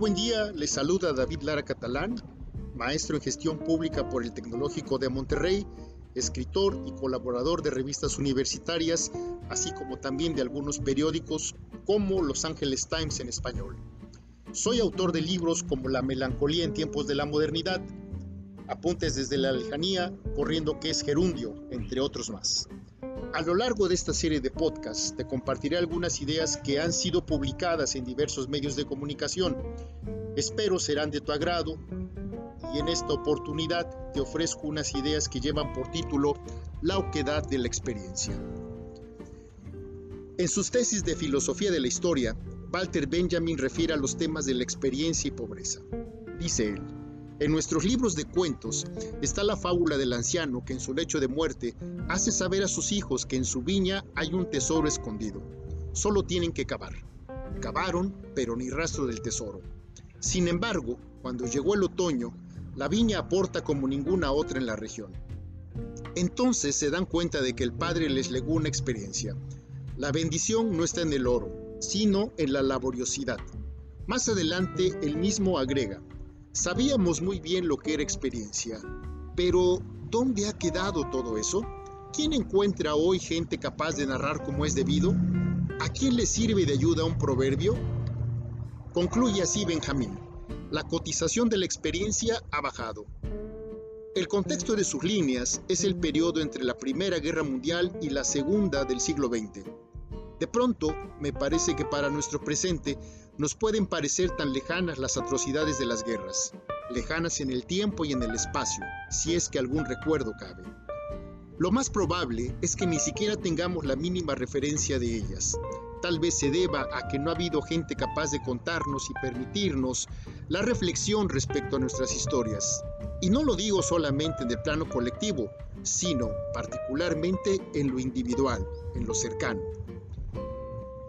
buen día. Les saluda David Lara Catalán, maestro en gestión pública por el Tecnológico de Monterrey, escritor y colaborador de revistas universitarias, así como también de algunos periódicos como Los Angeles Times en español. Soy autor de libros como La melancolía en tiempos de la modernidad, Apuntes desde la lejanía, Corriendo que es gerundio, entre otros más. A lo largo de esta serie de podcasts te compartiré algunas ideas que han sido publicadas en diversos medios de comunicación. Espero serán de tu agrado y en esta oportunidad te ofrezco unas ideas que llevan por título La oquedad de la experiencia. En sus tesis de filosofía de la historia, Walter Benjamin refiere a los temas de la experiencia y pobreza. Dice él, en nuestros libros de cuentos está la fábula del anciano que en su lecho de muerte hace saber a sus hijos que en su viña hay un tesoro escondido. Solo tienen que cavar. Cavaron, pero ni rastro del tesoro. Sin embargo, cuando llegó el otoño, la viña aporta como ninguna otra en la región. Entonces se dan cuenta de que el Padre les legó una experiencia. La bendición no está en el oro, sino en la laboriosidad. Más adelante, él mismo agrega, Sabíamos muy bien lo que era experiencia, pero ¿dónde ha quedado todo eso? ¿Quién encuentra hoy gente capaz de narrar como es debido? ¿A quién le sirve de ayuda un proverbio? Concluye así Benjamín. La cotización de la experiencia ha bajado. El contexto de sus líneas es el periodo entre la Primera Guerra Mundial y la Segunda del siglo XX. De pronto, me parece que para nuestro presente nos pueden parecer tan lejanas las atrocidades de las guerras, lejanas en el tiempo y en el espacio, si es que algún recuerdo cabe. Lo más probable es que ni siquiera tengamos la mínima referencia de ellas. Tal vez se deba a que no ha habido gente capaz de contarnos y permitirnos la reflexión respecto a nuestras historias. Y no lo digo solamente en el plano colectivo, sino particularmente en lo individual, en lo cercano.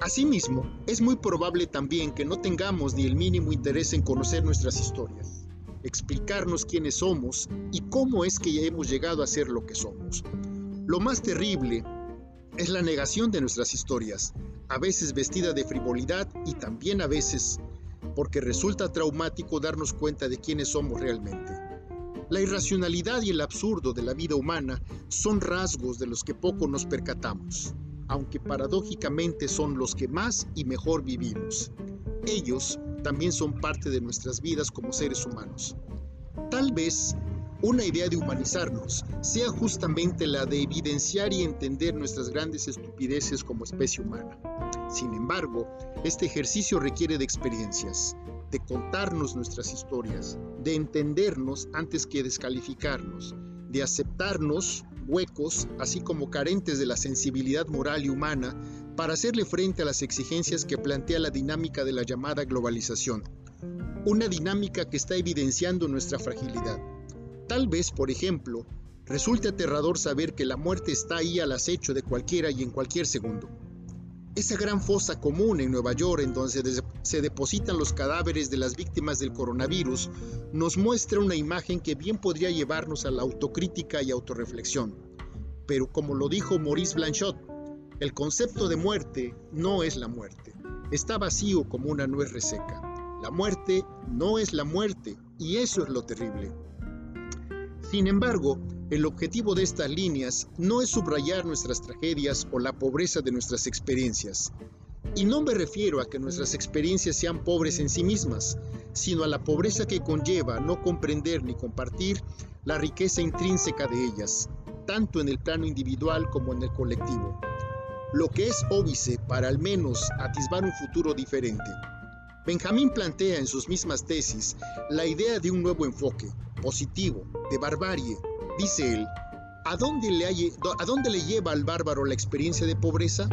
Asimismo, es muy probable también que no tengamos ni el mínimo interés en conocer nuestras historias, explicarnos quiénes somos y cómo es que ya hemos llegado a ser lo que somos. Lo más terrible es la negación de nuestras historias, a veces vestida de frivolidad y también a veces porque resulta traumático darnos cuenta de quiénes somos realmente. La irracionalidad y el absurdo de la vida humana son rasgos de los que poco nos percatamos aunque paradójicamente son los que más y mejor vivimos. Ellos también son parte de nuestras vidas como seres humanos. Tal vez una idea de humanizarnos sea justamente la de evidenciar y entender nuestras grandes estupideces como especie humana. Sin embargo, este ejercicio requiere de experiencias, de contarnos nuestras historias, de entendernos antes que descalificarnos, de aceptarnos huecos, así como carentes de la sensibilidad moral y humana para hacerle frente a las exigencias que plantea la dinámica de la llamada globalización. Una dinámica que está evidenciando nuestra fragilidad. Tal vez, por ejemplo, resulte aterrador saber que la muerte está ahí al acecho de cualquiera y en cualquier segundo. Esa gran fosa común en Nueva York en donde se depositan los cadáveres de las víctimas del coronavirus nos muestra una imagen que bien podría llevarnos a la autocrítica y autorreflexión. Pero como lo dijo Maurice Blanchot, el concepto de muerte no es la muerte. Está vacío como una nuez reseca. La muerte no es la muerte y eso es lo terrible. Sin embargo, el objetivo de estas líneas no es subrayar nuestras tragedias o la pobreza de nuestras experiencias. Y no me refiero a que nuestras experiencias sean pobres en sí mismas, sino a la pobreza que conlleva no comprender ni compartir la riqueza intrínseca de ellas, tanto en el plano individual como en el colectivo. Lo que es óbice para al menos atisbar un futuro diferente. Benjamín plantea en sus mismas tesis la idea de un nuevo enfoque, positivo, de barbarie, Dice él, ¿a dónde, le ¿a dónde le lleva al bárbaro la experiencia de pobreza?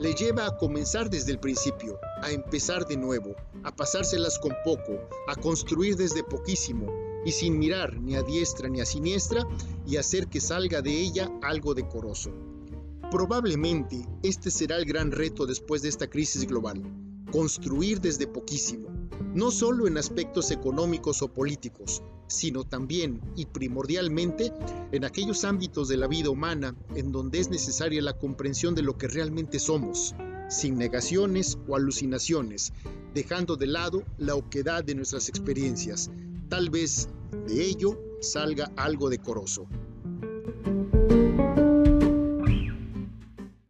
Le lleva a comenzar desde el principio, a empezar de nuevo, a pasárselas con poco, a construir desde poquísimo y sin mirar ni a diestra ni a siniestra y hacer que salga de ella algo decoroso. Probablemente este será el gran reto después de esta crisis global, construir desde poquísimo, no solo en aspectos económicos o políticos, sino también y primordialmente en aquellos ámbitos de la vida humana en donde es necesaria la comprensión de lo que realmente somos, sin negaciones o alucinaciones, dejando de lado la oquedad de nuestras experiencias. Tal vez de ello salga algo decoroso.